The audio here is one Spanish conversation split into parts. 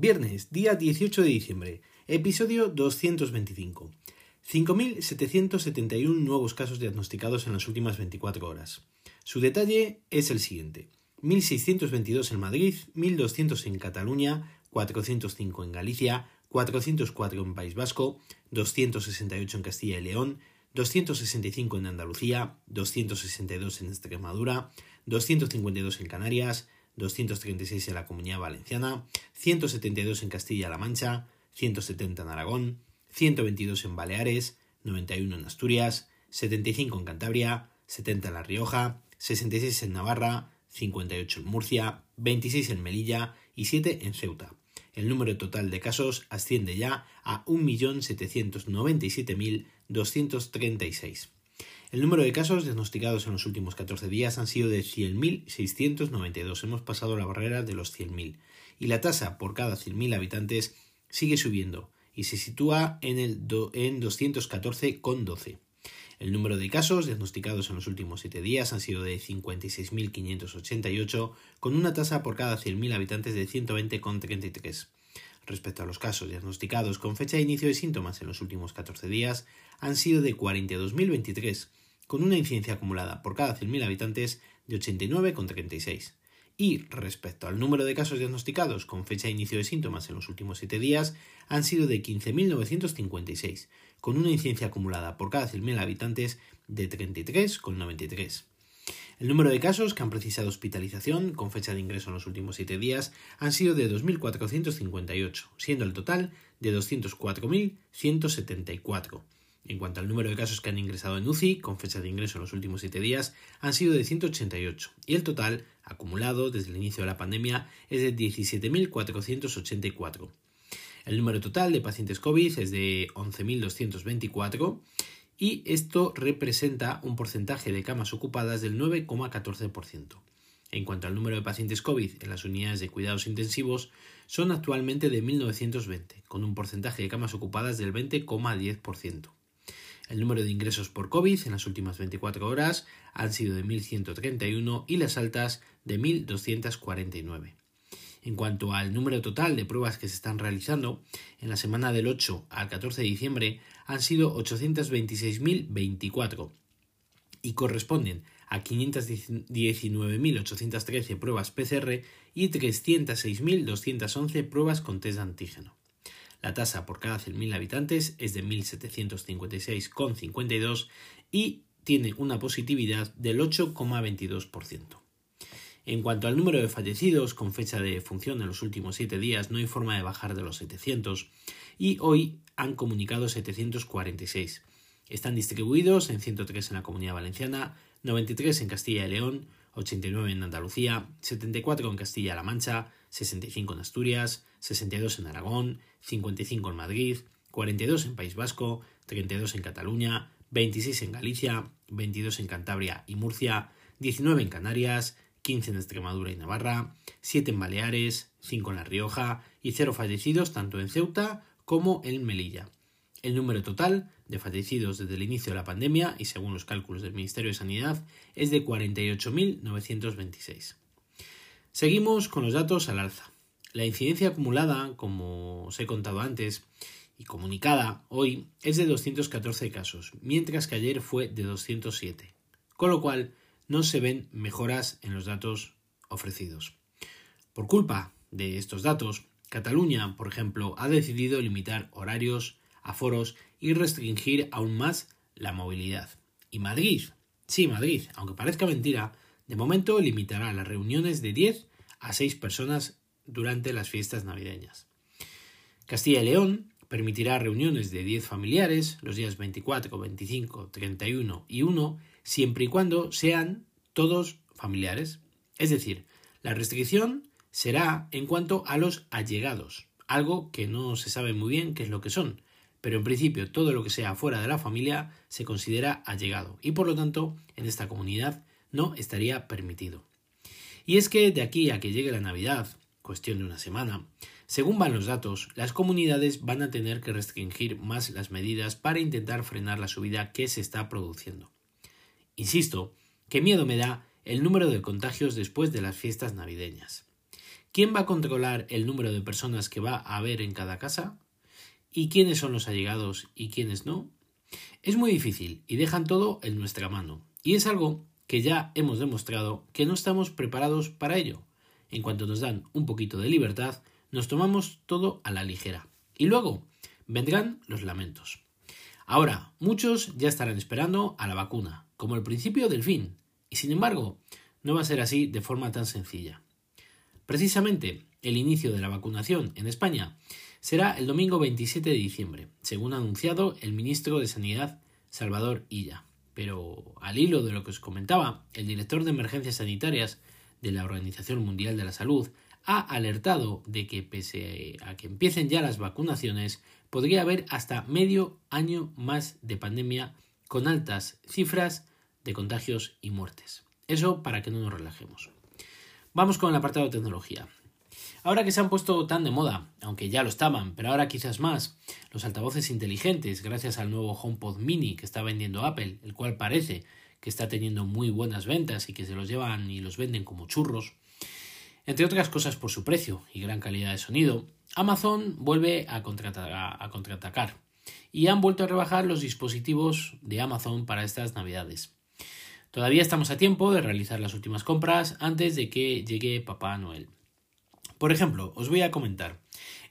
Viernes, día 18 de diciembre, episodio 225. 5.771 nuevos casos diagnosticados en las últimas 24 horas. Su detalle es el siguiente. 1.622 en Madrid, 1.200 en Cataluña, 405 en Galicia, 404 en País Vasco, 268 en Castilla y León, 265 en Andalucía, 262 en Extremadura, 252 en Canarias, 236 en la Comunidad Valenciana, 172 en Castilla-La Mancha, 170 en Aragón, 122 en Baleares, 91 en Asturias, 75 en Cantabria, 70 en La Rioja, 66 en Navarra, 58 en Murcia, 26 en Melilla y 7 en Ceuta. El número total de casos asciende ya a 1.797.236. El número de casos diagnosticados en los últimos 14 días han sido de 100.692. Hemos pasado la barrera de los 100.000. Y la tasa por cada 100.000 habitantes sigue subiendo y se sitúa en, el en 214,12. El número de casos diagnosticados en los últimos 7 días han sido de 56.588, con una tasa por cada 100.000 habitantes de 120,33. Respecto a los casos diagnosticados con fecha de inicio de síntomas en los últimos 14 días, han sido de 42.023, con una incidencia acumulada por cada 100.000 habitantes de 89,36. Y respecto al número de casos diagnosticados con fecha de inicio de síntomas en los últimos 7 días, han sido de 15.956, con una incidencia acumulada por cada 100.000 habitantes de 33,93. El número de casos que han precisado hospitalización con fecha de ingreso en los últimos 7 días han sido de 2.458, siendo el total de 204.174 en cuanto al número de casos que han ingresado en UCI, con fecha de ingreso en los últimos 7 días, han sido de 188 y el total, acumulado desde el inicio de la pandemia, es de 17.484. El número total de pacientes COVID es de 11.224 y esto representa un porcentaje de camas ocupadas del 9,14%. En cuanto al número de pacientes COVID en las unidades de cuidados intensivos, son actualmente de 1.920, con un porcentaje de camas ocupadas del 20,10%. El número de ingresos por COVID en las últimas 24 horas han sido de 1.131 y las altas de 1.249. En cuanto al número total de pruebas que se están realizando, en la semana del 8 al 14 de diciembre han sido 826.024 y corresponden a 519.813 pruebas PCR y 306.211 pruebas con test de antígeno. La tasa por cada 100.000 habitantes es de 1.756,52 y tiene una positividad del 8,22%. En cuanto al número de fallecidos con fecha de función en los últimos 7 días, no hay forma de bajar de los 700 y hoy han comunicado 746. Están distribuidos en 103 en la Comunidad Valenciana, 93 en Castilla y León, 89 en Andalucía, 74 en Castilla-La Mancha, 65 en Asturias, 62 en Aragón, 55 en Madrid, 42 en País Vasco, 32 en Cataluña, 26 en Galicia, 22 en Cantabria y Murcia, 19 en Canarias, 15 en Extremadura y Navarra, 7 en Baleares, 5 en La Rioja y 0 fallecidos tanto en Ceuta como en Melilla. El número total de fallecidos desde el inicio de la pandemia y según los cálculos del Ministerio de Sanidad es de 48.926. Seguimos con los datos al alza. La incidencia acumulada, como os he contado antes, y comunicada hoy es de 214 casos, mientras que ayer fue de 207, con lo cual no se ven mejoras en los datos ofrecidos. Por culpa de estos datos, Cataluña, por ejemplo, ha decidido limitar horarios, aforos y restringir aún más la movilidad. Y Madrid, sí, Madrid, aunque parezca mentira, de momento limitará las reuniones de 10 a 6 personas durante las fiestas navideñas. Castilla y León permitirá reuniones de 10 familiares los días 24, 25, 31 y 1 siempre y cuando sean todos familiares. Es decir, la restricción será en cuanto a los allegados, algo que no se sabe muy bien qué es lo que son, pero en principio todo lo que sea fuera de la familia se considera allegado y por lo tanto en esta comunidad no estaría permitido. Y es que de aquí a que llegue la Navidad cuestión de una semana. Según van los datos, las comunidades van a tener que restringir más las medidas para intentar frenar la subida que se está produciendo. Insisto, que miedo me da el número de contagios después de las fiestas navideñas. ¿Quién va a controlar el número de personas que va a haber en cada casa? ¿Y quiénes son los allegados y quiénes no? Es muy difícil y dejan todo en nuestra mano. Y es algo que ya hemos demostrado que no estamos preparados para ello. En cuanto nos dan un poquito de libertad, nos tomamos todo a la ligera. Y luego vendrán los lamentos. Ahora, muchos ya estarán esperando a la vacuna, como el principio del fin. Y sin embargo, no va a ser así de forma tan sencilla. Precisamente, el inicio de la vacunación en España será el domingo 27 de diciembre, según ha anunciado el ministro de Sanidad Salvador Illa. Pero al hilo de lo que os comentaba, el director de emergencias sanitarias de la Organización Mundial de la Salud ha alertado de que pese a que empiecen ya las vacunaciones, podría haber hasta medio año más de pandemia con altas cifras de contagios y muertes. Eso para que no nos relajemos. Vamos con el apartado de tecnología. Ahora que se han puesto tan de moda, aunque ya lo estaban, pero ahora quizás más, los altavoces inteligentes, gracias al nuevo HomePod Mini que está vendiendo Apple, el cual parece que está teniendo muy buenas ventas y que se los llevan y los venden como churros, entre otras cosas por su precio y gran calidad de sonido, Amazon vuelve a, a contraatacar y han vuelto a rebajar los dispositivos de Amazon para estas navidades. Todavía estamos a tiempo de realizar las últimas compras antes de que llegue Papá Noel. Por ejemplo, os voy a comentar.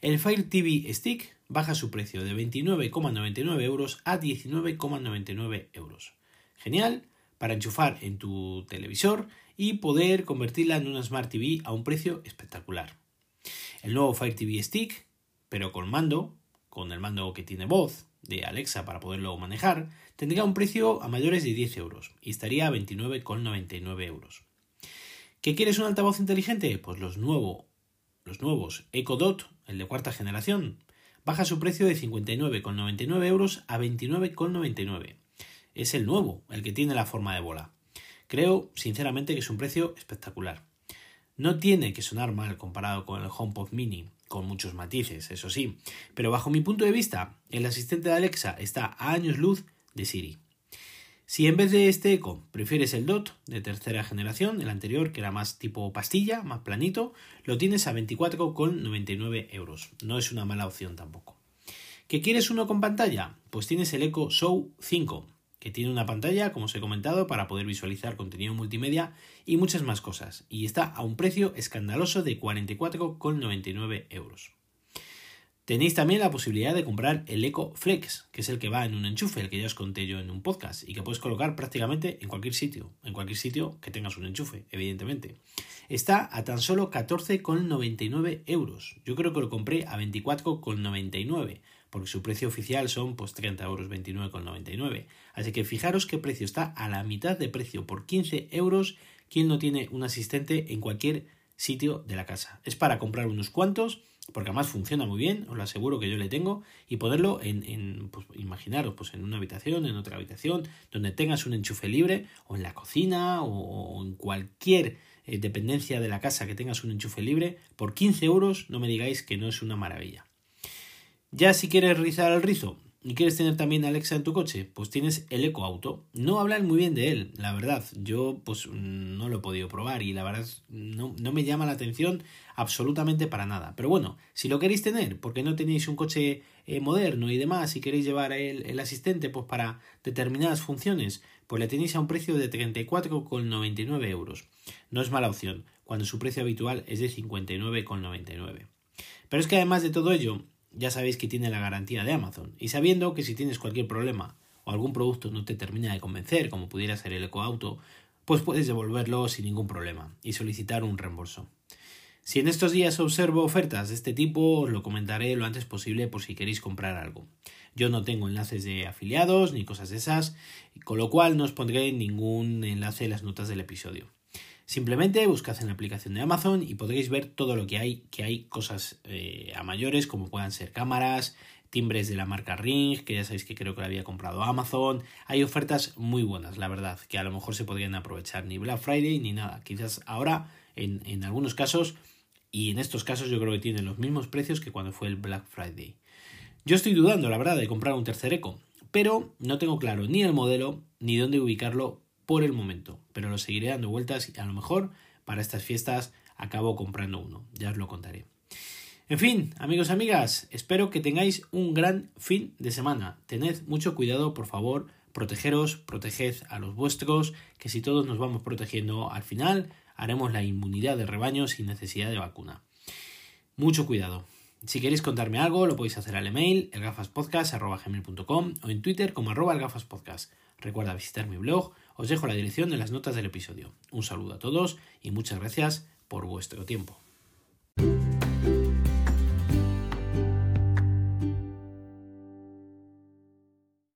El Fire TV Stick baja su precio de 29,99 euros a 19,99 euros. Genial para enchufar en tu televisor y poder convertirla en una Smart TV a un precio espectacular. El nuevo Fire TV Stick, pero con mando, con el mando que tiene voz de Alexa para poderlo manejar, tendría un precio a mayores de 10 euros y estaría a 29,99 euros. ¿Qué quieres un altavoz inteligente? Pues los nuevos los nuevos Echo Dot, el de cuarta generación, baja su precio de 59,99 euros a 29,99. Es el nuevo, el que tiene la forma de bola. Creo, sinceramente, que es un precio espectacular. No tiene que sonar mal comparado con el HomePod Mini, con muchos matices, eso sí, pero bajo mi punto de vista, el asistente de Alexa está a años luz de Siri. Si en vez de este eco prefieres el DOT de tercera generación, el anterior que era más tipo pastilla, más planito, lo tienes a 24,99 euros. No es una mala opción tampoco. ¿Qué quieres uno con pantalla? Pues tienes el Echo Show 5, que tiene una pantalla, como os he comentado, para poder visualizar contenido multimedia y muchas más cosas, y está a un precio escandaloso de 44,99 euros. Tenéis también la posibilidad de comprar el Eco Flex, que es el que va en un enchufe, el que ya os conté yo en un podcast, y que puedes colocar prácticamente en cualquier sitio, en cualquier sitio que tengas un enchufe, evidentemente. Está a tan solo 14,99 euros. Yo creo que lo compré a 24,99, porque su precio oficial son pues 30 euros, 29,99. Así que fijaros qué precio está a la mitad de precio, por 15 euros, quien no tiene un asistente en cualquier sitio de la casa. Es para comprar unos cuantos porque además funciona muy bien, os lo aseguro que yo le tengo, y ponerlo en, en pues, imaginaros, pues en una habitación, en otra habitación, donde tengas un enchufe libre, o en la cocina, o, en cualquier eh, dependencia de la casa que tengas un enchufe libre, por 15 euros no me digáis que no es una maravilla. Ya si quieres rizar el rizo, ¿Y quieres tener también Alexa en tu coche? Pues tienes el Eco Auto. No hablan muy bien de él, la verdad. Yo pues no lo he podido probar y la verdad no, no me llama la atención absolutamente para nada. Pero bueno, si lo queréis tener, porque no tenéis un coche eh, moderno y demás y queréis llevar el, el asistente pues para determinadas funciones, pues le tenéis a un precio de 34,99 euros. No es mala opción, cuando su precio habitual es de 59,99. Pero es que además de todo ello, ya sabéis que tiene la garantía de Amazon. Y sabiendo que si tienes cualquier problema o algún producto no te termina de convencer, como pudiera ser el ecoauto, pues puedes devolverlo sin ningún problema y solicitar un reembolso. Si en estos días observo ofertas de este tipo, os lo comentaré lo antes posible por si queréis comprar algo. Yo no tengo enlaces de afiliados ni cosas de esas, con lo cual no os pondré ningún enlace en las notas del episodio. Simplemente buscad en la aplicación de Amazon y podréis ver todo lo que hay, que hay cosas eh, a mayores como puedan ser cámaras, timbres de la marca Ring, que ya sabéis que creo que la había comprado Amazon. Hay ofertas muy buenas, la verdad, que a lo mejor se podrían aprovechar ni Black Friday ni nada. Quizás ahora, en, en algunos casos, y en estos casos yo creo que tienen los mismos precios que cuando fue el Black Friday. Yo estoy dudando, la verdad, de comprar un tercer eco, pero no tengo claro ni el modelo ni dónde ubicarlo por el momento, pero lo seguiré dando vueltas y a lo mejor para estas fiestas acabo comprando uno, ya os lo contaré. En fin, amigos y amigas, espero que tengáis un gran fin de semana. Tened mucho cuidado, por favor, protegeros, proteged a los vuestros, que si todos nos vamos protegiendo al final, haremos la inmunidad de rebaño sin necesidad de vacuna. Mucho cuidado. Si queréis contarme algo, lo podéis hacer al email elgafaspodcast.com o en Twitter como arroba elgafaspodcast. Recuerda visitar mi blog, os dejo la dirección en las notas del episodio. Un saludo a todos y muchas gracias por vuestro tiempo.